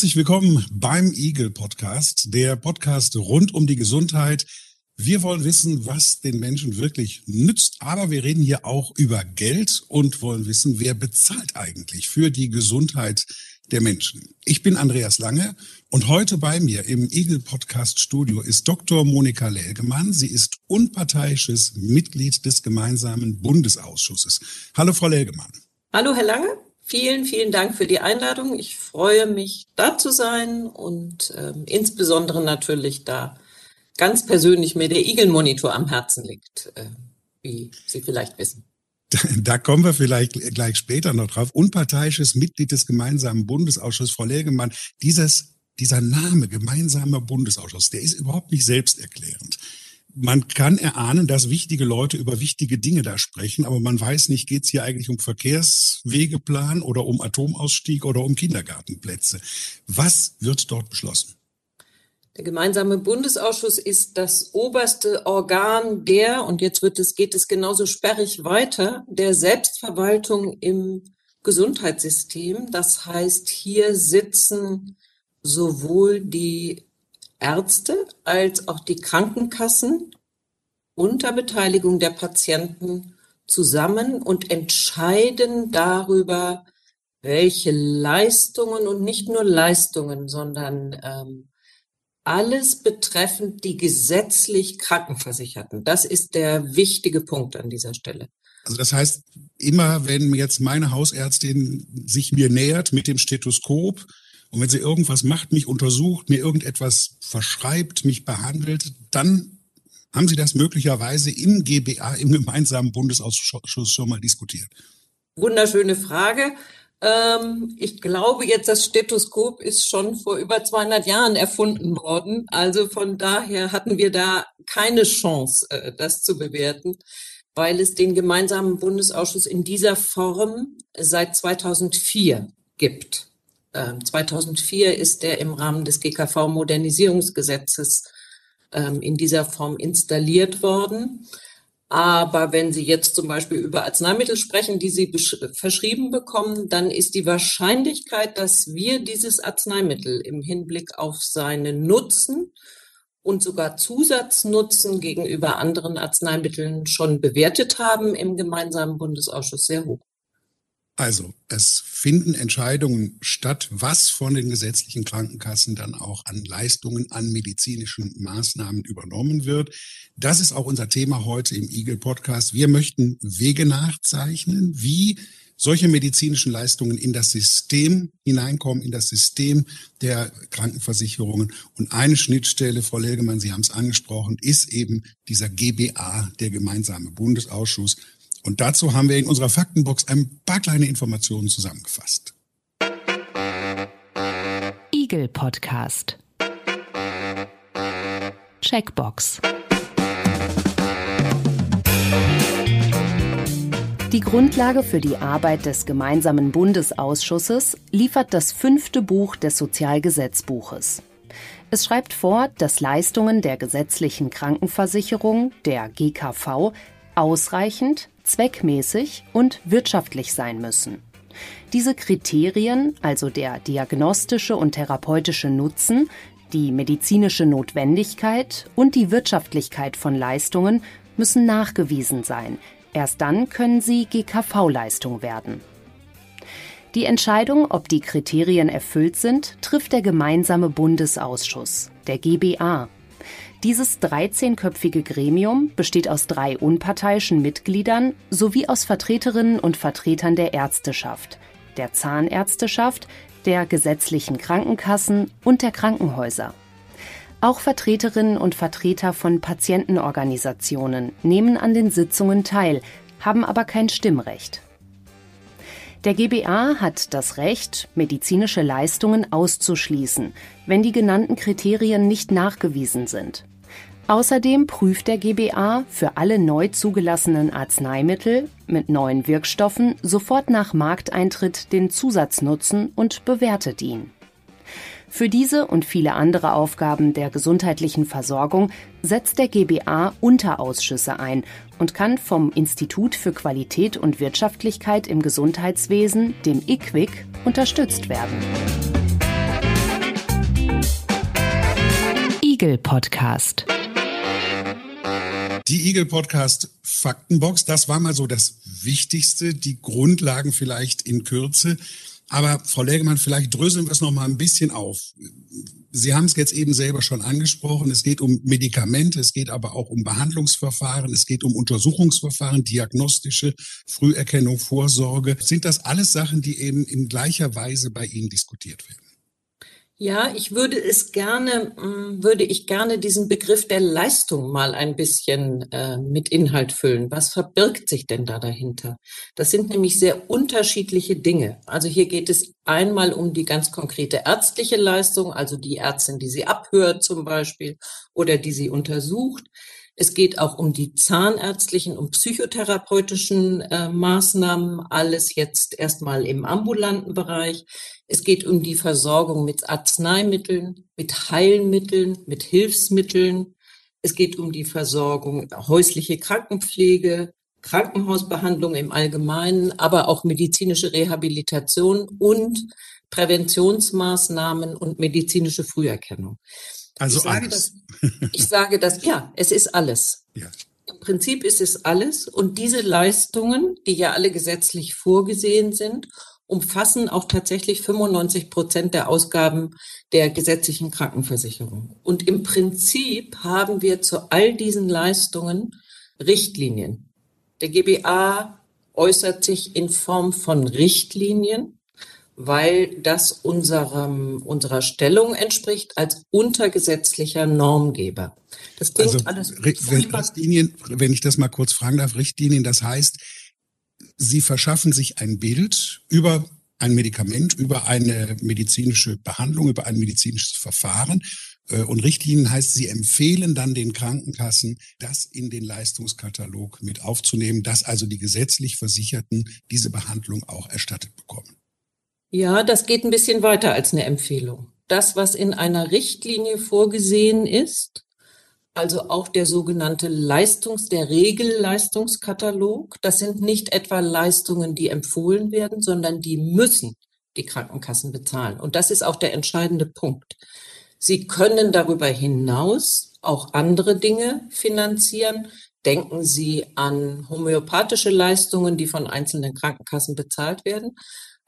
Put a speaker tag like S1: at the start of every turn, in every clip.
S1: Herzlich willkommen beim Eagle Podcast, der Podcast rund um die Gesundheit. Wir wollen wissen, was den Menschen wirklich nützt, aber wir reden hier auch über Geld und wollen wissen, wer bezahlt eigentlich für die Gesundheit der Menschen. Ich bin Andreas Lange und heute bei mir im Eagle Podcast Studio ist Dr. Monika Lelgemann. Sie ist unparteiisches Mitglied des gemeinsamen Bundesausschusses. Hallo, Frau Lelgemann.
S2: Hallo, Herr Lange. Vielen, vielen Dank für die Einladung. Ich freue mich, da zu sein und ähm, insbesondere natürlich da ganz persönlich mir der Igel-Monitor am Herzen liegt, äh, wie Sie vielleicht wissen.
S1: Da kommen wir vielleicht gleich später noch drauf. Unparteiisches Mitglied des gemeinsamen Bundesausschusses, Frau Legemann, dieses, dieser Name gemeinsamer Bundesausschuss, der ist überhaupt nicht selbsterklärend man kann erahnen, dass wichtige Leute über wichtige Dinge da sprechen, aber man weiß nicht, geht es hier eigentlich um Verkehrswegeplan oder um Atomausstieg oder um Kindergartenplätze. Was wird dort beschlossen?
S2: Der gemeinsame Bundesausschuss ist das oberste Organ der, und jetzt wird es, geht es genauso sperrig weiter, der Selbstverwaltung im Gesundheitssystem. Das heißt, hier sitzen sowohl die Ärzte als auch die Krankenkassen unter Beteiligung der Patienten zusammen und entscheiden darüber, welche Leistungen und nicht nur Leistungen, sondern ähm, alles betreffend die gesetzlich Krankenversicherten. Das ist der wichtige Punkt an dieser Stelle.
S1: Also das heißt, immer wenn jetzt meine Hausärztin sich mir nähert mit dem Stethoskop, und wenn sie irgendwas macht, mich untersucht, mir irgendetwas verschreibt, mich behandelt, dann haben Sie das möglicherweise im GBA, im gemeinsamen Bundesausschuss schon mal diskutiert?
S2: Wunderschöne Frage. Ähm, ich glaube jetzt, das Stethoskop ist schon vor über 200 Jahren erfunden worden. Also von daher hatten wir da keine Chance, äh, das zu bewerten, weil es den gemeinsamen Bundesausschuss in dieser Form seit 2004 gibt. 2004 ähm, ist er im Rahmen des GKV-Modernisierungsgesetzes ähm, in dieser Form installiert worden. Aber wenn Sie jetzt zum Beispiel über Arzneimittel sprechen, die Sie verschrieben bekommen, dann ist die Wahrscheinlichkeit, dass wir dieses Arzneimittel im Hinblick auf seinen Nutzen und sogar Zusatznutzen gegenüber anderen Arzneimitteln schon bewertet haben im gemeinsamen Bundesausschuss sehr hoch.
S1: Also, es finden Entscheidungen statt, was von den gesetzlichen Krankenkassen dann auch an Leistungen, an medizinischen Maßnahmen übernommen wird. Das ist auch unser Thema heute im Eagle Podcast. Wir möchten Wege nachzeichnen, wie solche medizinischen Leistungen in das System hineinkommen, in das System der Krankenversicherungen. Und eine Schnittstelle, Frau Lelgemann, Sie haben es angesprochen, ist eben dieser GBA, der gemeinsame Bundesausschuss und dazu haben wir in unserer Faktenbox ein paar kleine Informationen zusammengefasst.
S3: Eagle Podcast. Checkbox. Die Grundlage für die Arbeit des gemeinsamen Bundesausschusses liefert das fünfte Buch des Sozialgesetzbuches. Es schreibt vor, dass Leistungen der gesetzlichen Krankenversicherung, der GKV, ausreichend, zweckmäßig und wirtschaftlich sein müssen. Diese Kriterien, also der diagnostische und therapeutische Nutzen, die medizinische Notwendigkeit und die Wirtschaftlichkeit von Leistungen müssen nachgewiesen sein. Erst dann können sie GKV-Leistung werden. Die Entscheidung, ob die Kriterien erfüllt sind, trifft der gemeinsame Bundesausschuss, der GBA, dieses 13-köpfige Gremium besteht aus drei unparteiischen Mitgliedern sowie aus Vertreterinnen und Vertretern der Ärzteschaft, der Zahnärzteschaft, der gesetzlichen Krankenkassen und der Krankenhäuser. Auch Vertreterinnen und Vertreter von Patientenorganisationen nehmen an den Sitzungen teil, haben aber kein Stimmrecht. Der GBA hat das Recht, medizinische Leistungen auszuschließen, wenn die genannten Kriterien nicht nachgewiesen sind. Außerdem prüft der GBA für alle neu zugelassenen Arzneimittel mit neuen Wirkstoffen sofort nach Markteintritt den Zusatznutzen und bewertet ihn. Für diese und viele andere Aufgaben der gesundheitlichen Versorgung setzt der GBA Unterausschüsse ein und kann vom Institut für Qualität und Wirtschaftlichkeit im Gesundheitswesen, dem IQWIC, unterstützt werden.
S4: Eagle Podcast.
S1: Die Eagle Podcast Faktenbox, das war mal so das Wichtigste, die Grundlagen vielleicht in Kürze. Aber Frau Lägemann, vielleicht dröseln wir es noch mal ein bisschen auf. Sie haben es jetzt eben selber schon angesprochen. Es geht um Medikamente, es geht aber auch um Behandlungsverfahren, es geht um Untersuchungsverfahren, diagnostische Früherkennung, Vorsorge. Sind das alles Sachen, die eben in gleicher Weise bei Ihnen diskutiert werden?
S2: Ja, ich würde es gerne, mm, würde ich gerne diesen Begriff der Leistung mal ein bisschen äh, mit Inhalt füllen. Was verbirgt sich denn da dahinter? Das sind nämlich sehr unterschiedliche Dinge. Also hier geht es einmal um die ganz konkrete ärztliche Leistung, also die Ärztin, die sie abhört zum Beispiel oder die sie untersucht. Es geht auch um die zahnärztlichen und psychotherapeutischen äh, Maßnahmen, alles jetzt erstmal im ambulanten Bereich. Es geht um die Versorgung mit Arzneimitteln, mit Heilmitteln, mit Hilfsmitteln. Es geht um die Versorgung häusliche Krankenpflege, Krankenhausbehandlung im Allgemeinen, aber auch medizinische Rehabilitation und Präventionsmaßnahmen und medizinische Früherkennung.
S1: Also
S2: ich sage
S1: alles.
S2: Das, ich sage das, ja, es ist alles.
S1: Ja.
S2: Im Prinzip ist es alles. Und diese Leistungen, die ja alle gesetzlich vorgesehen sind umfassen auch tatsächlich 95 Prozent der Ausgaben der gesetzlichen Krankenversicherung. Und im Prinzip haben wir zu all diesen Leistungen Richtlinien. Der GBA äußert sich in Form von Richtlinien, weil das unserem, unserer Stellung entspricht als untergesetzlicher Normgeber.
S1: Das klingt also, alles Richtlinien, wenn ich das mal kurz fragen darf, Richtlinien, das heißt, Sie verschaffen sich ein Bild über ein Medikament, über eine medizinische Behandlung, über ein medizinisches Verfahren. Äh, und Richtlinien heißt, Sie empfehlen dann den Krankenkassen, das in den Leistungskatalog mit aufzunehmen, dass also die gesetzlich Versicherten diese Behandlung auch erstattet bekommen.
S2: Ja, das geht ein bisschen weiter als eine Empfehlung. Das, was in einer Richtlinie vorgesehen ist, also auch der sogenannte Leistungs-, der Regelleistungskatalog. Das sind nicht etwa Leistungen, die empfohlen werden, sondern die müssen die Krankenkassen bezahlen. Und das ist auch der entscheidende Punkt. Sie können darüber hinaus auch andere Dinge finanzieren. Denken Sie an homöopathische Leistungen, die von einzelnen Krankenkassen bezahlt werden.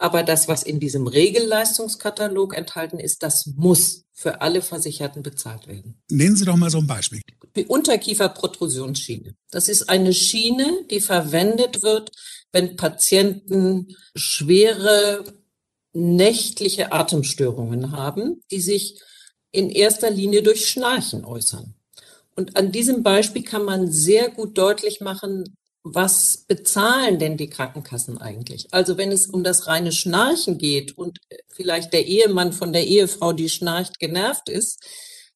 S2: Aber das, was in diesem Regelleistungskatalog enthalten ist, das muss für alle Versicherten bezahlt werden.
S1: Nennen Sie doch mal so ein Beispiel.
S2: Die Unterkieferprotrusionsschiene. Das ist eine Schiene, die verwendet wird, wenn Patienten schwere nächtliche Atemstörungen haben, die sich in erster Linie durch Schnarchen äußern. Und an diesem Beispiel kann man sehr gut deutlich machen, was bezahlen denn die Krankenkassen eigentlich? Also wenn es um das reine Schnarchen geht und vielleicht der Ehemann von der Ehefrau, die schnarcht, genervt ist,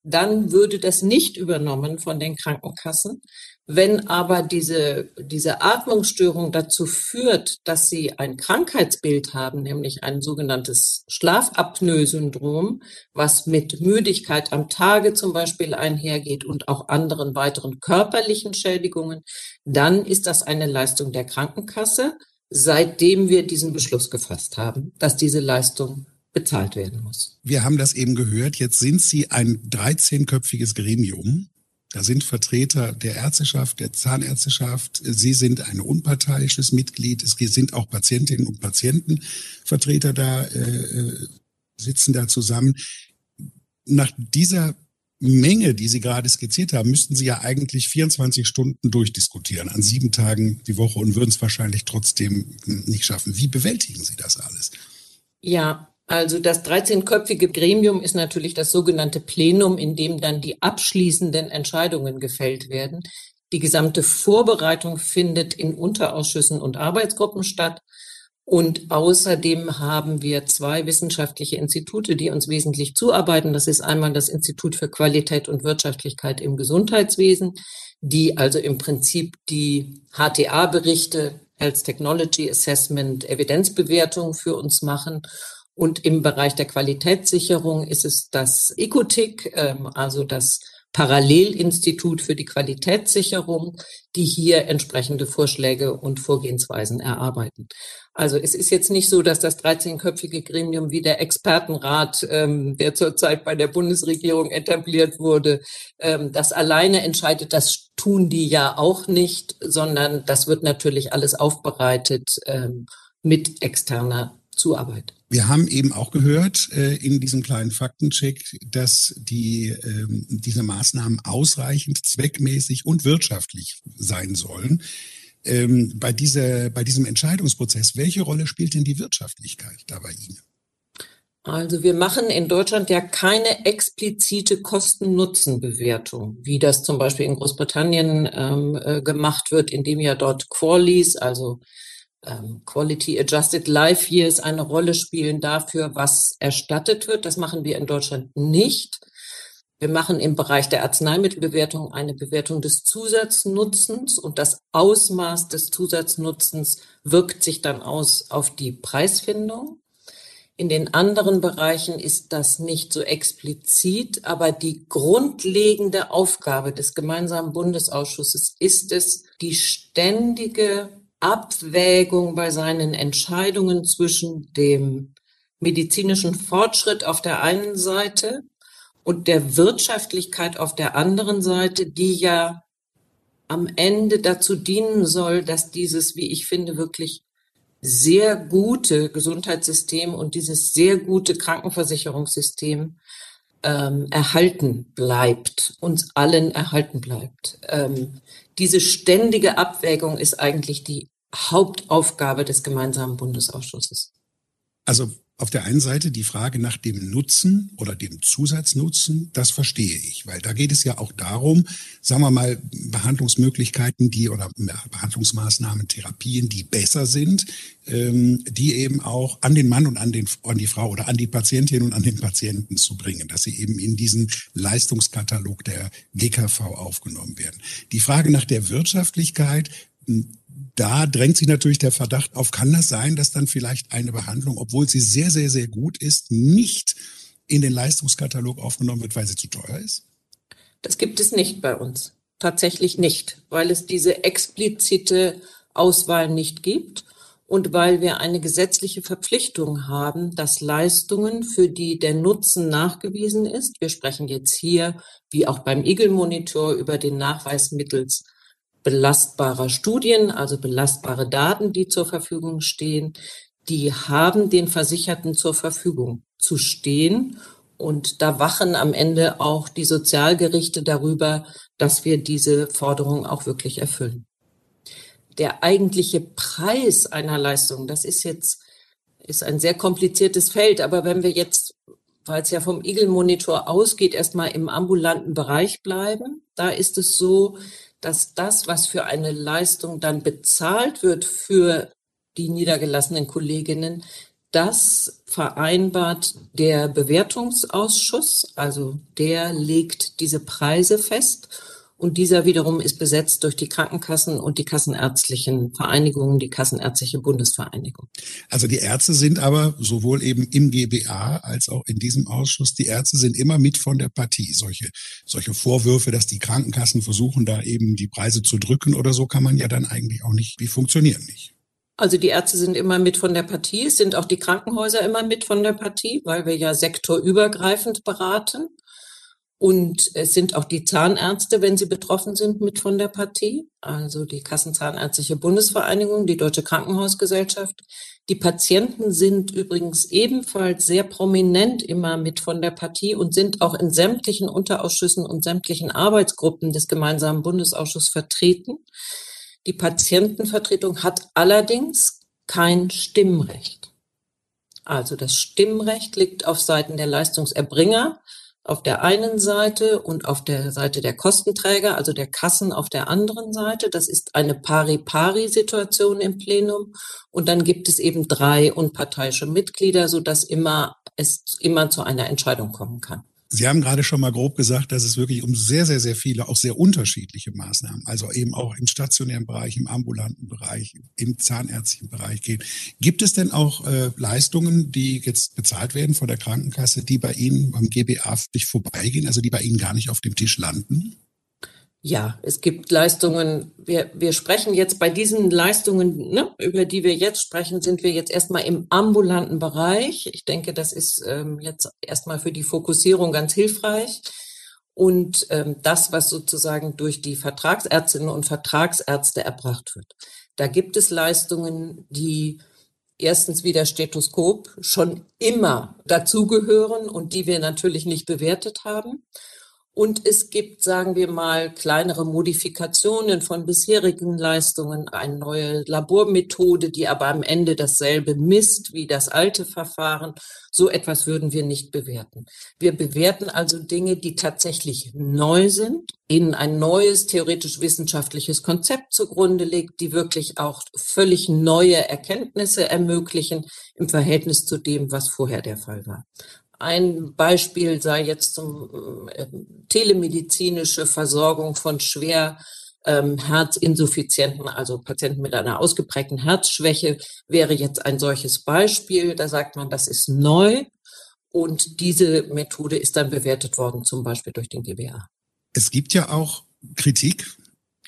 S2: dann würde das nicht übernommen von den Krankenkassen. Wenn aber diese, diese Atmungsstörung dazu führt, dass sie ein Krankheitsbild haben, nämlich ein sogenanntes Schlafapnoe-Syndrom, was mit Müdigkeit am Tage zum Beispiel einhergeht und auch anderen weiteren körperlichen Schädigungen, dann ist das eine Leistung der Krankenkasse, seitdem wir diesen Beschluss gefasst haben, dass diese Leistung bezahlt werden muss.
S1: Wir haben das eben gehört. Jetzt sind Sie ein 13-köpfiges Gremium. Da sind Vertreter der Ärzteschaft, der Zahnärzteschaft. Sie sind ein unparteiisches Mitglied. Es sind auch Patientinnen und Patienten Vertreter da, äh, sitzen da zusammen. Nach dieser Menge, die Sie gerade skizziert haben, müssten Sie ja eigentlich 24 Stunden durchdiskutieren, an sieben Tagen die Woche und würden es wahrscheinlich trotzdem nicht schaffen. Wie bewältigen Sie das alles?
S2: Ja, also das 13-köpfige Gremium ist natürlich das sogenannte Plenum, in dem dann die abschließenden Entscheidungen gefällt werden. Die gesamte Vorbereitung findet in Unterausschüssen und Arbeitsgruppen statt. Und außerdem haben wir zwei wissenschaftliche Institute, die uns wesentlich zuarbeiten. Das ist einmal das Institut für Qualität und Wirtschaftlichkeit im Gesundheitswesen, die also im Prinzip die HTA-Berichte, Health Technology Assessment, Evidenzbewertung für uns machen. Und im Bereich der Qualitätssicherung ist es das ECOTIC, ähm, also das Parallelinstitut für die Qualitätssicherung, die hier entsprechende Vorschläge und Vorgehensweisen erarbeiten. Also es ist jetzt nicht so, dass das 13-köpfige Gremium wie der Expertenrat, ähm, der zurzeit bei der Bundesregierung etabliert wurde, ähm, das alleine entscheidet. Das tun die ja auch nicht, sondern das wird natürlich alles aufbereitet ähm, mit externer Zuarbeit.
S1: Wir haben eben auch gehört äh, in diesem kleinen Faktencheck, dass die, äh, diese Maßnahmen ausreichend, zweckmäßig und wirtschaftlich sein sollen. Ähm, bei, dieser, bei diesem Entscheidungsprozess, welche Rolle spielt denn die Wirtschaftlichkeit da bei Ihnen?
S2: Also wir machen in Deutschland ja keine explizite Kosten-Nutzen-Bewertung, wie das zum Beispiel in Großbritannien ähm, äh, gemacht wird, indem ja dort Qualis, also ähm, Quality Adjusted Life Years eine Rolle spielen dafür, was erstattet wird. Das machen wir in Deutschland nicht. Wir machen im Bereich der Arzneimittelbewertung eine Bewertung des Zusatznutzens und das Ausmaß des Zusatznutzens wirkt sich dann aus auf die Preisfindung. In den anderen Bereichen ist das nicht so explizit, aber die grundlegende Aufgabe des gemeinsamen Bundesausschusses ist es, die ständige Abwägung bei seinen Entscheidungen zwischen dem medizinischen Fortschritt auf der einen Seite und der Wirtschaftlichkeit auf der anderen Seite, die ja am Ende dazu dienen soll, dass dieses, wie ich finde, wirklich sehr gute Gesundheitssystem und dieses sehr gute Krankenversicherungssystem ähm, erhalten bleibt, uns allen erhalten bleibt. Ähm, diese ständige Abwägung ist eigentlich die Hauptaufgabe des gemeinsamen Bundesausschusses.
S1: Also auf der einen Seite die Frage nach dem Nutzen oder dem Zusatznutzen, das verstehe ich, weil da geht es ja auch darum, sagen wir mal, Behandlungsmöglichkeiten, die oder Behandlungsmaßnahmen, Therapien, die besser sind, ähm, die eben auch an den Mann und an, den, an die Frau oder an die Patientin und an den Patienten zu bringen, dass sie eben in diesen Leistungskatalog der GKV aufgenommen werden. Die Frage nach der Wirtschaftlichkeit, da drängt sich natürlich der Verdacht auf, kann das sein, dass dann vielleicht eine Behandlung, obwohl sie sehr, sehr, sehr gut ist, nicht in den Leistungskatalog aufgenommen wird, weil sie zu teuer ist?
S2: Das gibt es nicht bei uns. Tatsächlich nicht, weil es diese explizite Auswahl nicht gibt und weil wir eine gesetzliche Verpflichtung haben, dass Leistungen, für die der Nutzen nachgewiesen ist, wir sprechen jetzt hier, wie auch beim Eagle-Monitor, über den Nachweis mittels belastbarer Studien, also belastbare Daten, die zur Verfügung stehen, die haben den Versicherten zur Verfügung zu stehen. Und da wachen am Ende auch die Sozialgerichte darüber, dass wir diese Forderung auch wirklich erfüllen. Der eigentliche Preis einer Leistung, das ist jetzt, ist ein sehr kompliziertes Feld. Aber wenn wir jetzt, weil es ja vom Eagle Monitor ausgeht, erstmal im ambulanten Bereich bleiben, da ist es so, dass das, was für eine Leistung dann bezahlt wird für die niedergelassenen Kolleginnen, das vereinbart der Bewertungsausschuss, also der legt diese Preise fest und dieser wiederum ist besetzt durch die Krankenkassen und die kassenärztlichen Vereinigungen, die Kassenärztliche Bundesvereinigung.
S1: Also die Ärzte sind aber sowohl eben im GBA als auch in diesem Ausschuss, die Ärzte sind immer mit von der Partie. Solche, solche Vorwürfe, dass die Krankenkassen versuchen, da eben die Preise zu drücken oder so, kann man ja dann eigentlich auch nicht, die funktionieren nicht.
S2: Also die Ärzte sind immer mit von der Partie, es sind auch die Krankenhäuser immer mit von der Partie, weil wir ja sektorübergreifend beraten. Und es sind auch die Zahnärzte, wenn sie betroffen sind, mit von der Partie, also die Kassenzahnärztliche Bundesvereinigung, die Deutsche Krankenhausgesellschaft. Die Patienten sind übrigens ebenfalls sehr prominent immer mit von der Partie und sind auch in sämtlichen Unterausschüssen und sämtlichen Arbeitsgruppen des gemeinsamen Bundesausschusses vertreten. Die Patientenvertretung hat allerdings kein Stimmrecht. Also das Stimmrecht liegt auf Seiten der Leistungserbringer auf der einen Seite und auf der Seite der Kostenträger, also der Kassen auf der anderen Seite. Das ist eine Pari-Pari-Situation im Plenum. Und dann gibt es eben drei unparteiische Mitglieder, sodass immer es immer zu einer Entscheidung kommen kann.
S1: Sie haben gerade schon mal grob gesagt, dass es wirklich um sehr, sehr, sehr viele, auch sehr unterschiedliche Maßnahmen, also eben auch im stationären Bereich, im ambulanten Bereich, im zahnärztlichen Bereich geht. Gibt es denn auch äh, Leistungen, die jetzt bezahlt werden von der Krankenkasse, die bei Ihnen beim GBA nicht vorbeigehen, also die bei Ihnen gar nicht auf dem Tisch landen?
S2: Ja, es gibt Leistungen. Wir, wir sprechen jetzt bei diesen Leistungen, ne, über die wir jetzt sprechen, sind wir jetzt erstmal im ambulanten Bereich. Ich denke, das ist ähm, jetzt erstmal für die Fokussierung ganz hilfreich. Und ähm, das, was sozusagen durch die Vertragsärztinnen und Vertragsärzte erbracht wird. Da gibt es Leistungen, die erstens wie der Stethoskop schon immer dazugehören und die wir natürlich nicht bewertet haben. Und es gibt, sagen wir mal, kleinere Modifikationen von bisherigen Leistungen, eine neue Labormethode, die aber am Ende dasselbe misst wie das alte Verfahren. So etwas würden wir nicht bewerten. Wir bewerten also Dinge, die tatsächlich neu sind, ihnen ein neues theoretisch-wissenschaftliches Konzept zugrunde legt, die wirklich auch völlig neue Erkenntnisse ermöglichen im Verhältnis zu dem, was vorher der Fall war. Ein Beispiel sei jetzt zum äh, telemedizinische Versorgung von schwer ähm, Herzinsuffizienten, also Patienten mit einer ausgeprägten Herzschwäche, wäre jetzt ein solches Beispiel. Da sagt man, das ist neu und diese Methode ist dann bewertet worden, zum Beispiel durch den GBA.
S1: Es gibt ja auch Kritik,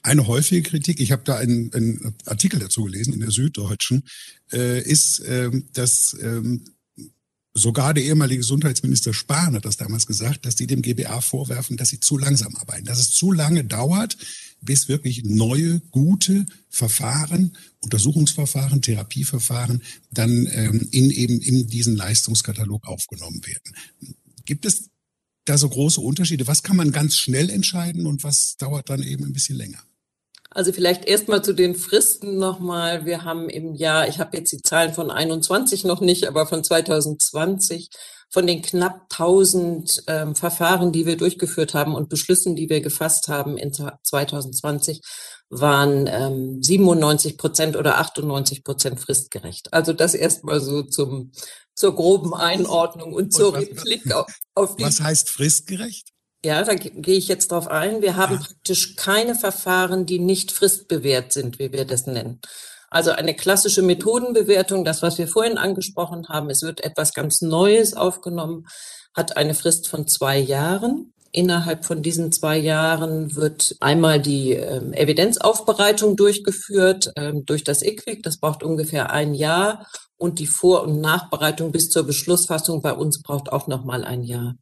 S1: eine häufige Kritik, ich habe da einen, einen, Artikel dazu gelesen in der Süddeutschen, äh, ist, äh, dass ähm, Sogar der ehemalige Gesundheitsminister Spahn hat das damals gesagt, dass die dem GBA vorwerfen, dass sie zu langsam arbeiten, dass es zu lange dauert, bis wirklich neue, gute Verfahren, Untersuchungsverfahren, Therapieverfahren dann ähm, in eben in diesen Leistungskatalog aufgenommen werden. Gibt es da so große Unterschiede? Was kann man ganz schnell entscheiden und was dauert dann eben ein bisschen länger?
S2: Also vielleicht erstmal zu den Fristen nochmal. Wir haben im Jahr, ich habe jetzt die Zahlen von 21 noch nicht, aber von 2020 von den knapp 1000 ähm, Verfahren, die wir durchgeführt haben und Beschlüssen, die wir gefasst haben in 2020, waren ähm, 97 Prozent oder 98 Prozent fristgerecht. Also das erstmal so zum, zur groben Einordnung und, und zur was, Replik auf, auf
S1: die. Was heißt fristgerecht?
S2: Ja, da gehe ich jetzt drauf ein. Wir haben ja. praktisch keine Verfahren, die nicht fristbewährt sind, wie wir das nennen. Also eine klassische Methodenbewertung, das, was wir vorhin angesprochen haben, es wird etwas ganz Neues aufgenommen, hat eine Frist von zwei Jahren. Innerhalb von diesen zwei Jahren wird einmal die ähm, Evidenzaufbereitung durchgeführt ähm, durch das IQWIC. Das braucht ungefähr ein Jahr. Und die Vor- und Nachbereitung bis zur Beschlussfassung bei uns braucht auch noch mal ein Jahr.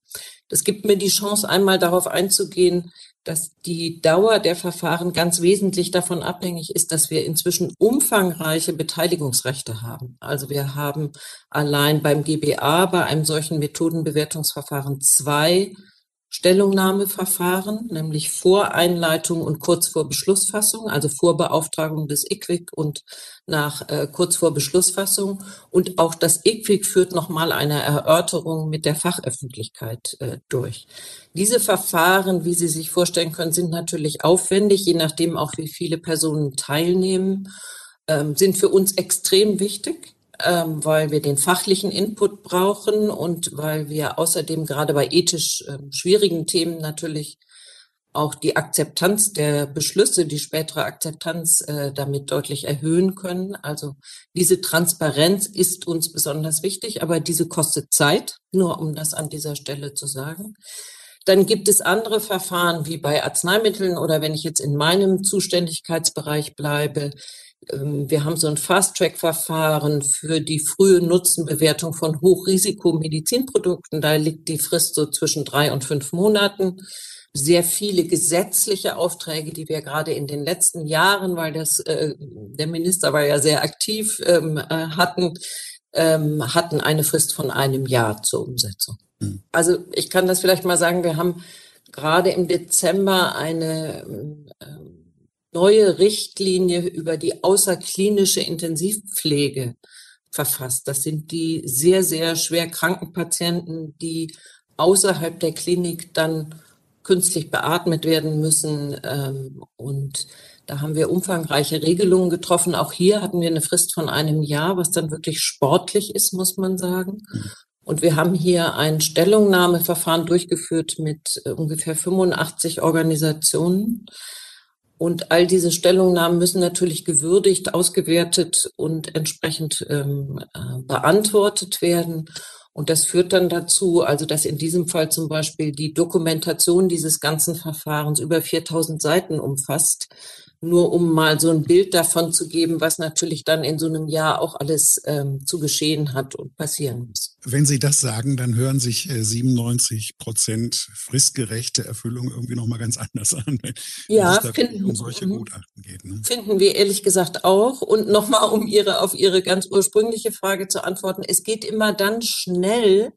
S2: Das gibt mir die Chance, einmal darauf einzugehen, dass die Dauer der Verfahren ganz wesentlich davon abhängig ist, dass wir inzwischen umfangreiche Beteiligungsrechte haben. Also wir haben allein beim GBA bei einem solchen Methodenbewertungsverfahren zwei Stellungnahmeverfahren, nämlich vor Einleitung und kurz vor Beschlussfassung, also vor Beauftragung des IQWIC und nach äh, kurz vor Beschlussfassung. Und auch das IQWIC führt nochmal eine Erörterung mit der Fachöffentlichkeit äh, durch. Diese Verfahren, wie Sie sich vorstellen können, sind natürlich aufwendig, je nachdem auch, wie viele Personen teilnehmen, ähm, sind für uns extrem wichtig ähm, weil wir den fachlichen Input brauchen und weil wir außerdem gerade bei ethisch äh, schwierigen Themen natürlich auch die Akzeptanz der Beschlüsse, die spätere Akzeptanz äh, damit deutlich erhöhen können. Also diese Transparenz ist uns besonders wichtig, aber diese kostet Zeit, nur um das an dieser Stelle zu sagen. Dann gibt es andere Verfahren wie bei Arzneimitteln oder wenn ich jetzt in meinem Zuständigkeitsbereich bleibe, ähm, wir haben so ein Fast-Track-Verfahren für die frühe Nutzenbewertung von Hochrisiko-Medizinprodukten. Da liegt die Frist so zwischen drei und fünf Monaten. Sehr viele gesetzliche Aufträge, die wir gerade in den letzten Jahren, weil das äh, der Minister war ja sehr aktiv, ähm, äh, hatten, ähm, hatten eine Frist von einem Jahr zur Umsetzung. Mhm. Also ich kann das vielleicht mal sagen, wir haben gerade im Dezember eine ähm, neue Richtlinie über die außerklinische Intensivpflege verfasst. Das sind die sehr, sehr schwer kranken Patienten, die außerhalb der Klinik dann künstlich beatmet werden müssen. Ähm, und da haben wir umfangreiche Regelungen getroffen. Auch hier hatten wir eine Frist von einem Jahr, was dann wirklich sportlich ist, muss man sagen. Mhm. Und wir haben hier ein Stellungnahmeverfahren durchgeführt mit äh, ungefähr 85 Organisationen. Und all diese Stellungnahmen müssen natürlich gewürdigt, ausgewertet und entsprechend ähm, äh, beantwortet werden. Und das führt dann dazu, also dass in diesem Fall zum Beispiel die Dokumentation dieses ganzen Verfahrens über 4000 Seiten umfasst, nur um mal so ein Bild davon zu geben, was natürlich dann in so einem Jahr auch alles ähm, zu geschehen hat und passieren muss.
S1: Wenn Sie das sagen, dann hören sich äh, 97 Prozent fristgerechte Erfüllung irgendwie nochmal ganz anders an, wenn
S2: ja, es finden,
S1: um solche mhm. Gutachten geht. Ne?
S2: Finden wir ehrlich gesagt auch. Und nochmal, um Ihre, auf Ihre ganz ursprüngliche Frage zu antworten, es geht immer dann schnell,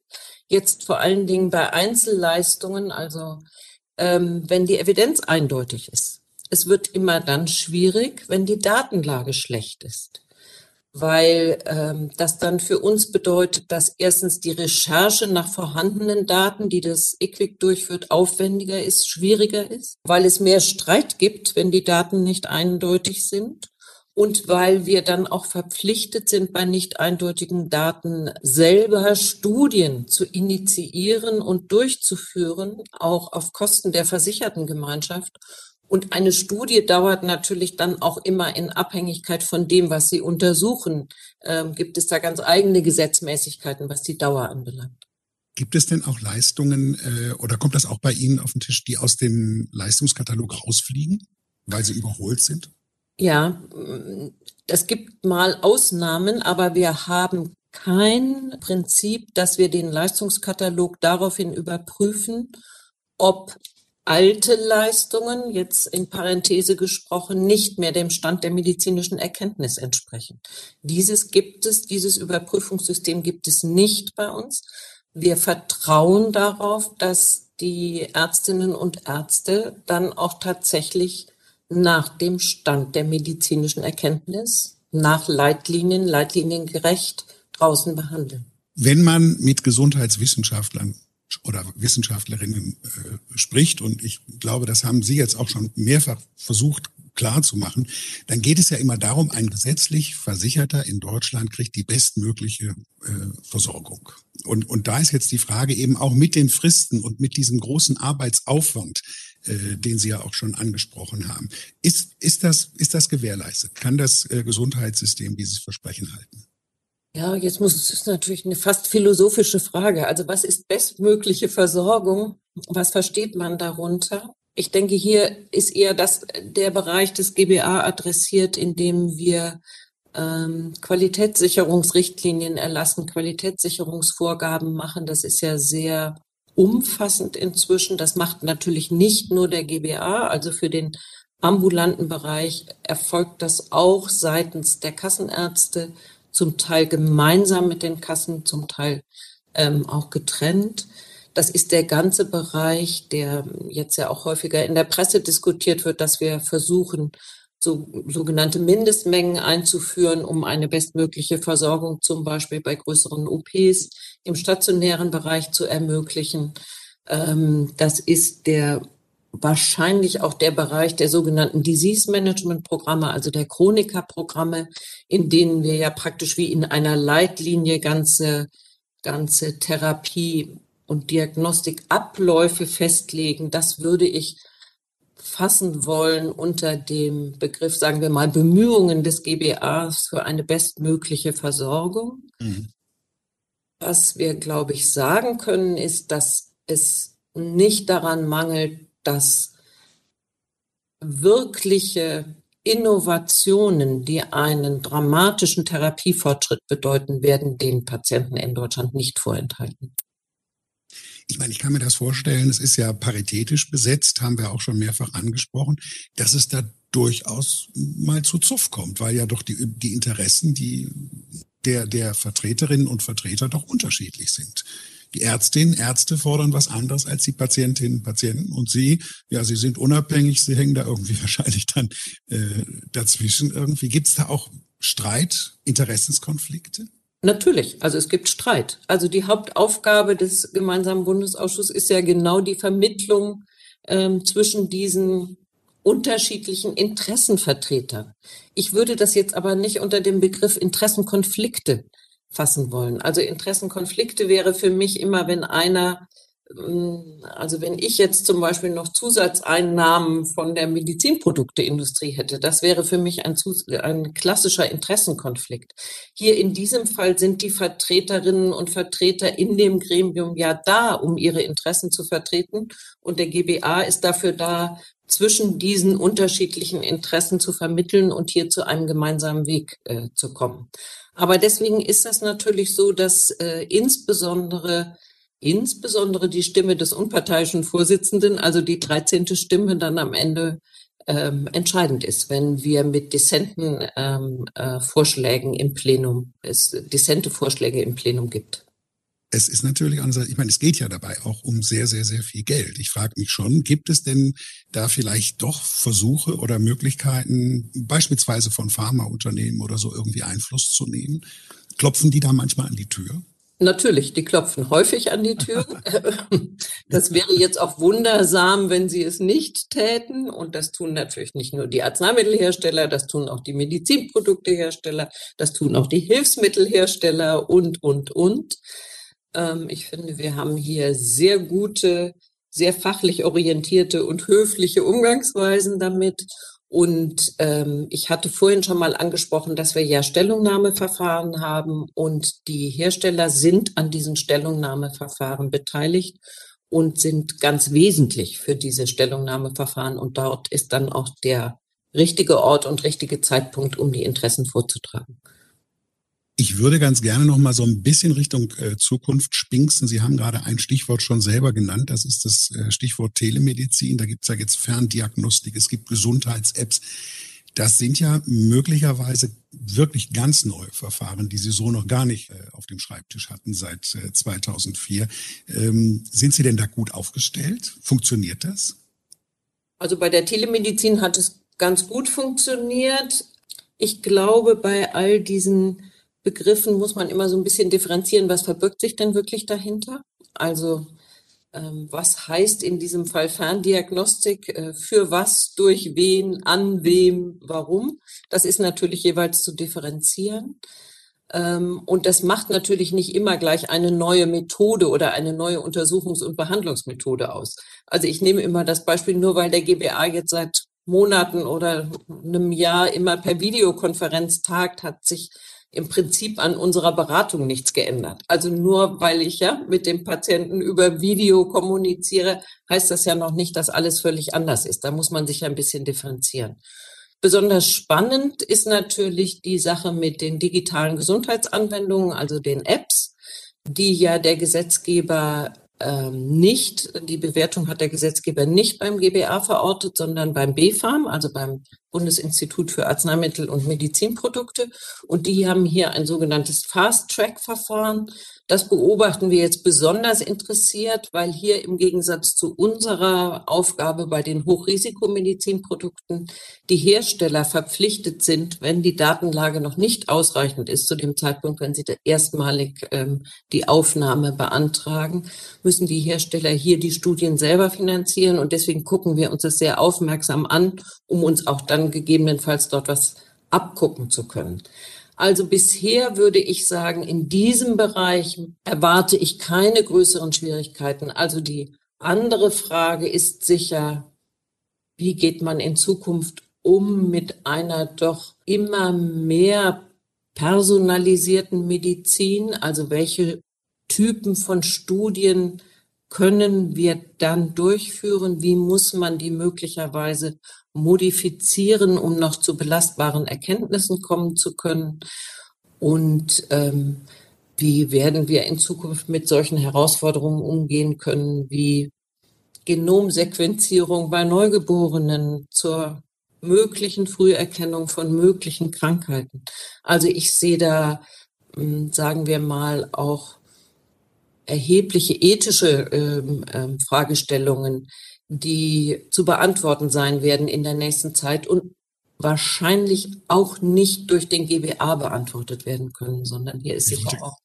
S2: jetzt vor allen Dingen bei Einzelleistungen, also ähm, wenn die Evidenz eindeutig ist es wird immer dann schwierig, wenn die Datenlage schlecht ist, weil ähm, das dann für uns bedeutet, dass erstens die Recherche nach vorhandenen Daten, die das EQUIC durchführt, aufwendiger ist, schwieriger ist, weil es mehr Streit gibt, wenn die Daten nicht eindeutig sind und weil wir dann auch verpflichtet sind, bei nicht eindeutigen Daten selber Studien zu initiieren und durchzuführen, auch auf Kosten der versicherten Gemeinschaft. Und eine Studie dauert natürlich dann auch immer in Abhängigkeit von dem, was Sie untersuchen. Ähm, gibt es da ganz eigene Gesetzmäßigkeiten, was die Dauer anbelangt?
S1: Gibt es denn auch Leistungen äh, oder kommt das auch bei Ihnen auf den Tisch, die aus dem Leistungskatalog rausfliegen, weil sie überholt sind?
S2: Ja, es gibt mal Ausnahmen, aber wir haben kein Prinzip, dass wir den Leistungskatalog daraufhin überprüfen, ob alte Leistungen, jetzt in Parenthese gesprochen, nicht mehr dem Stand der medizinischen Erkenntnis entsprechen. Dieses gibt es, dieses Überprüfungssystem gibt es nicht bei uns. Wir vertrauen darauf, dass die Ärztinnen und Ärzte dann auch tatsächlich nach dem Stand der medizinischen Erkenntnis, nach Leitlinien, leitliniengerecht draußen behandeln.
S1: Wenn man mit Gesundheitswissenschaftlern oder Wissenschaftlerinnen äh, spricht, und ich glaube, das haben Sie jetzt auch schon mehrfach versucht klar dann geht es ja immer darum, ein gesetzlich Versicherter in Deutschland kriegt die bestmögliche äh, Versorgung. Und, und da ist jetzt die Frage eben auch mit den Fristen und mit diesem großen Arbeitsaufwand, äh, den Sie ja auch schon angesprochen haben. Ist, ist, das, ist das gewährleistet? Kann das äh, Gesundheitssystem dieses Versprechen halten?
S2: Ja, jetzt muss es ist natürlich eine fast philosophische Frage. Also was ist bestmögliche Versorgung? Was versteht man darunter? Ich denke, hier ist eher das der Bereich des GBA adressiert, in dem wir ähm, Qualitätssicherungsrichtlinien erlassen, Qualitätssicherungsvorgaben machen. Das ist ja sehr umfassend inzwischen. Das macht natürlich nicht nur der GBA, also für den ambulanten Bereich erfolgt das auch seitens der Kassenärzte zum Teil gemeinsam mit den Kassen, zum Teil ähm, auch getrennt. Das ist der ganze Bereich, der jetzt ja auch häufiger in der Presse diskutiert wird, dass wir versuchen, so, sogenannte Mindestmengen einzuführen, um eine bestmögliche Versorgung zum Beispiel bei größeren OPs im stationären Bereich zu ermöglichen. Ähm, das ist der wahrscheinlich auch der Bereich der sogenannten Disease Management Programme, also der Chroniker-Programme, in denen wir ja praktisch wie in einer Leitlinie ganze, ganze Therapie und Diagnostikabläufe festlegen. Das würde ich fassen wollen unter dem Begriff, sagen wir mal, Bemühungen des GBAs für eine bestmögliche Versorgung. Mhm. Was wir, glaube ich, sagen können, ist, dass es nicht daran mangelt, dass wirkliche Innovationen, die einen dramatischen Therapiefortschritt bedeuten, werden den Patienten in Deutschland nicht vorenthalten.
S1: Ich meine, ich kann mir das vorstellen, es ist ja paritätisch besetzt, haben wir auch schon mehrfach angesprochen, dass es da durchaus mal zu Zuff kommt, weil ja doch die, die Interessen die der, der Vertreterinnen und Vertreter doch unterschiedlich sind. Die Ärztinnen, Ärzte fordern was anderes als die Patientinnen Patienten. Und sie, ja, sie sind unabhängig, sie hängen da irgendwie wahrscheinlich dann äh, dazwischen. Irgendwie gibt es da auch Streit, Interessenskonflikte?
S2: Natürlich, also es gibt Streit. Also die Hauptaufgabe des gemeinsamen Bundesausschusses ist ja genau die Vermittlung ähm, zwischen diesen unterschiedlichen Interessenvertretern. Ich würde das jetzt aber nicht unter dem Begriff Interessenkonflikte fassen wollen. Also Interessenkonflikte wäre für mich immer, wenn einer ähm, also wenn ich jetzt zum Beispiel noch Zusatzeinnahmen von der Medizinprodukteindustrie hätte, das wäre für mich ein, ein, klassischer Interessenkonflikt. Hier in diesem Fall sind die Vertreterinnen und Vertreter in dem Gremium ja da, um ihre Interessen zu vertreten. Und der GBA ist dafür da, zwischen diesen unterschiedlichen Interessen zu vermitteln und hier zu einem gemeinsamen Weg äh, zu kommen. Aber deswegen ist das natürlich so, dass äh, insbesondere insbesondere die Stimme des unparteiischen Vorsitzenden, also die 13. Stimme, dann am Ende ähm, entscheidend ist, wenn wir mit dissenten ähm, äh, Vorschlägen im Plenum, es dissente Vorschläge im Plenum gibt.
S1: Es ist natürlich, ich meine, es geht ja dabei auch um sehr, sehr, sehr viel Geld. Ich frage mich schon, gibt es denn da vielleicht doch Versuche oder Möglichkeiten, beispielsweise von Pharmaunternehmen oder so irgendwie Einfluss zu nehmen? Klopfen die da manchmal an die Tür?
S2: Natürlich, die klopfen häufig an die Tür. Das wäre jetzt auch wundersam, wenn sie es nicht täten. Und das tun natürlich nicht nur die Arzneimittelhersteller, das tun auch die Medizinproduktehersteller, das tun auch die Hilfsmittelhersteller und, und, und. Ähm, ich finde, wir haben hier sehr gute, sehr fachlich orientierte und höfliche Umgangsweisen damit. Und ähm, ich hatte vorhin schon mal angesprochen, dass wir ja Stellungnahmeverfahren haben und die Hersteller sind an diesen Stellungnahmeverfahren beteiligt und sind ganz wesentlich für diese Stellungnahmeverfahren. Und dort ist dann auch der richtige Ort und richtige Zeitpunkt, um die Interessen vorzutragen.
S1: Ich würde ganz gerne noch mal so ein bisschen Richtung äh, Zukunft spinksen. Sie haben gerade ein Stichwort schon selber genannt. Das ist das äh, Stichwort Telemedizin. Da gibt es ja jetzt Ferndiagnostik, es gibt Gesundheits-Apps. Das sind ja möglicherweise wirklich ganz neue Verfahren, die Sie so noch gar nicht äh, auf dem Schreibtisch hatten seit 2004. Ähm, sind Sie denn da gut aufgestellt? Funktioniert das?
S2: Also bei der Telemedizin hat es ganz gut funktioniert. Ich glaube, bei all diesen Begriffen muss man immer so ein bisschen differenzieren, was verbirgt sich denn wirklich dahinter? Also ähm, was heißt in diesem Fall Ferndiagnostik, äh, für was, durch wen, an wem, warum? Das ist natürlich jeweils zu differenzieren. Ähm, und das macht natürlich nicht immer gleich eine neue Methode oder eine neue Untersuchungs- und Behandlungsmethode aus. Also ich nehme immer das Beispiel, nur weil der GBA jetzt seit Monaten oder einem Jahr immer per Videokonferenz tagt, hat sich im Prinzip an unserer Beratung nichts geändert. Also nur weil ich ja mit dem Patienten über Video kommuniziere, heißt das ja noch nicht, dass alles völlig anders ist. Da muss man sich ein bisschen differenzieren. Besonders spannend ist natürlich die Sache mit den digitalen Gesundheitsanwendungen, also den Apps, die ja der Gesetzgeber ähm, nicht, die Bewertung hat der Gesetzgeber nicht beim GBA verortet, sondern beim BfArM, also beim Bundesinstitut für Arzneimittel und Medizinprodukte. Und die haben hier ein sogenanntes Fast-Track-Verfahren. Das beobachten wir jetzt besonders interessiert, weil hier im Gegensatz zu unserer Aufgabe bei den Hochrisikomedizinprodukten die Hersteller verpflichtet sind, wenn die Datenlage noch nicht ausreichend ist zu dem Zeitpunkt, wenn sie erstmalig ähm, die Aufnahme beantragen, müssen die Hersteller hier die Studien selber finanzieren. Und deswegen gucken wir uns das sehr aufmerksam an, um uns auch dann gegebenenfalls dort was abgucken zu können. Also bisher würde ich sagen, in diesem Bereich erwarte ich keine größeren Schwierigkeiten. Also die andere Frage ist sicher, wie geht man in Zukunft um mit einer doch immer mehr personalisierten Medizin? Also welche Typen von Studien können wir dann durchführen? Wie muss man die möglicherweise modifizieren, um noch zu belastbaren Erkenntnissen kommen zu können? Und ähm, wie werden wir in Zukunft mit solchen Herausforderungen umgehen können, wie Genomsequenzierung bei Neugeborenen zur möglichen Früherkennung von möglichen Krankheiten? Also ich sehe da, hm, sagen wir mal, auch erhebliche ethische ähm, ähm, Fragestellungen, die zu beantworten sein werden in der nächsten Zeit und wahrscheinlich auch nicht durch den GBA beantwortet werden können, sondern hier ist sicher auch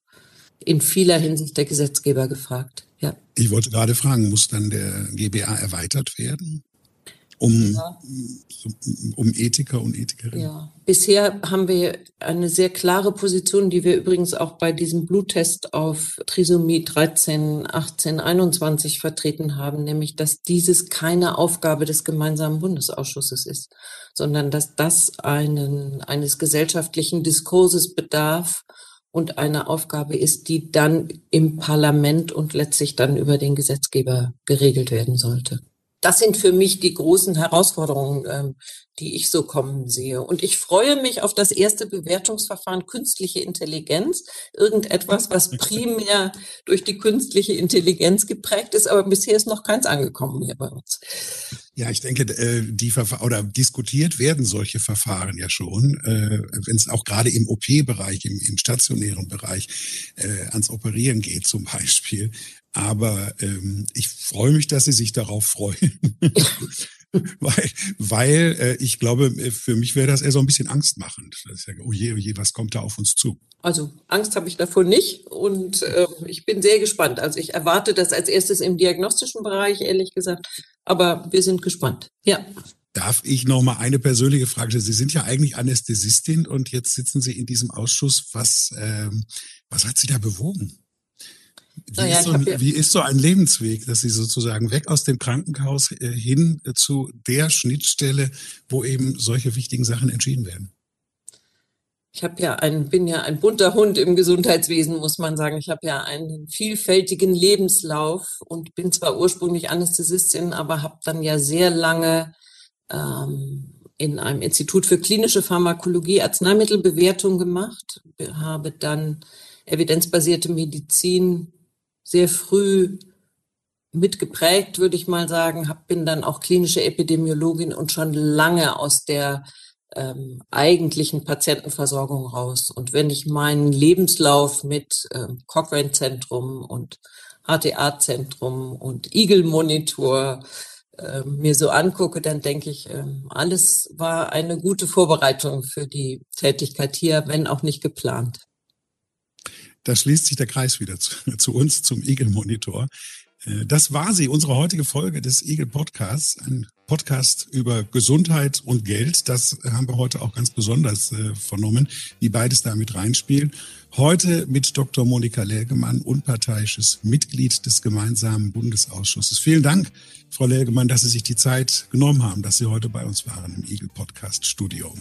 S2: in vieler Hinsicht der Gesetzgeber gefragt. Ja.
S1: Ich wollte gerade fragen, muss dann der GBA erweitert werden? Um, ja. um Ethiker und Ethikerinnen?
S2: Ja, bisher haben wir eine sehr klare Position, die wir übrigens auch bei diesem Bluttest auf Trisomie 13, 18, 21 vertreten haben, nämlich, dass dieses keine Aufgabe des gemeinsamen Bundesausschusses ist, sondern dass das einen, eines gesellschaftlichen Diskurses bedarf, und eine Aufgabe ist, die dann im Parlament und letztlich dann über den Gesetzgeber geregelt werden sollte. Das sind für mich die großen Herausforderungen, ähm, die ich so kommen sehe. Und ich freue mich auf das erste Bewertungsverfahren künstliche Intelligenz. Irgendetwas, was primär durch die künstliche Intelligenz geprägt ist, aber bisher ist noch keins angekommen hier bei uns.
S1: Ja, ich denke, äh, die Verfahren oder diskutiert werden solche Verfahren ja schon, äh, wenn es auch gerade im OP-Bereich, im, im stationären Bereich äh, ans Operieren geht zum Beispiel. Aber ähm, ich freue mich, dass Sie sich darauf freuen. weil weil äh, ich glaube, für mich wäre das eher so ein bisschen angstmachend. Das ist ja, oh je, oh je, was kommt da auf uns zu?
S2: Also Angst habe ich davor nicht und äh, ich bin sehr gespannt. Also ich erwarte das als erstes im diagnostischen Bereich, ehrlich gesagt. Aber wir sind gespannt. Ja.
S1: Darf ich noch mal eine persönliche Frage stellen? Sie sind ja eigentlich Anästhesistin und jetzt sitzen Sie in diesem Ausschuss. Was, ähm, was hat Sie da bewogen? Wie, naja, ist so, ein, wie, ist so, ein Lebensweg, dass Sie sozusagen weg aus dem Krankenhaus äh, hin äh, zu der Schnittstelle, wo eben solche wichtigen Sachen entschieden werden?
S2: Ich habe ja ein, bin ja ein bunter Hund im Gesundheitswesen, muss man sagen. Ich habe ja einen vielfältigen Lebenslauf und bin zwar ursprünglich Anästhesistin, aber habe dann ja sehr lange ähm, in einem Institut für klinische Pharmakologie Arzneimittelbewertung gemacht, habe dann evidenzbasierte Medizin sehr früh mitgeprägt, würde ich mal sagen, hab, bin dann auch klinische Epidemiologin und schon lange aus der ähm, eigentlichen Patientenversorgung raus. Und wenn ich meinen Lebenslauf mit ähm, Cochrane-Zentrum und HTA-Zentrum und Eagle-Monitor äh, mir so angucke, dann denke ich, äh, alles war eine gute Vorbereitung für die Tätigkeit hier, wenn auch nicht geplant.
S1: Da schließt sich der Kreis wieder zu, zu uns, zum Eagle Monitor. Äh, das war sie, unsere heutige Folge des Eagle Podcasts. Ein Podcast über Gesundheit und Geld. Das haben wir heute auch ganz besonders äh, vernommen, wie beides damit reinspielt. Heute mit Dr. Monika Lägemann, unparteiisches Mitglied des gemeinsamen Bundesausschusses. Vielen Dank, Frau Lägemann, dass Sie sich die Zeit genommen haben, dass Sie heute bei uns waren im Eagle Podcast Studio.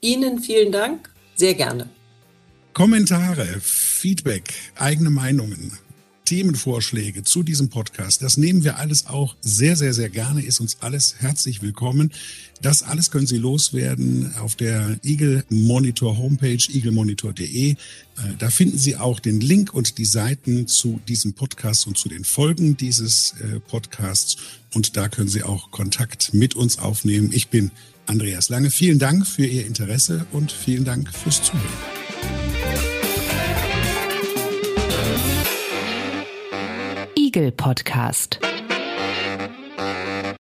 S2: Ihnen vielen Dank, sehr gerne.
S1: Kommentare, Feedback, eigene Meinungen, Themenvorschläge zu diesem Podcast, das nehmen wir alles auch sehr, sehr, sehr gerne, ist uns alles herzlich willkommen. Das alles können Sie loswerden auf der Eagle Monitor Homepage, eaglemonitor.de. Äh, da finden Sie auch den Link und die Seiten zu diesem Podcast und zu den Folgen dieses äh, Podcasts. Und da können Sie auch Kontakt mit uns aufnehmen. Ich bin Andreas Lange. Vielen Dank für Ihr Interesse und vielen Dank fürs Zuhören.
S3: Spiegel Podcast.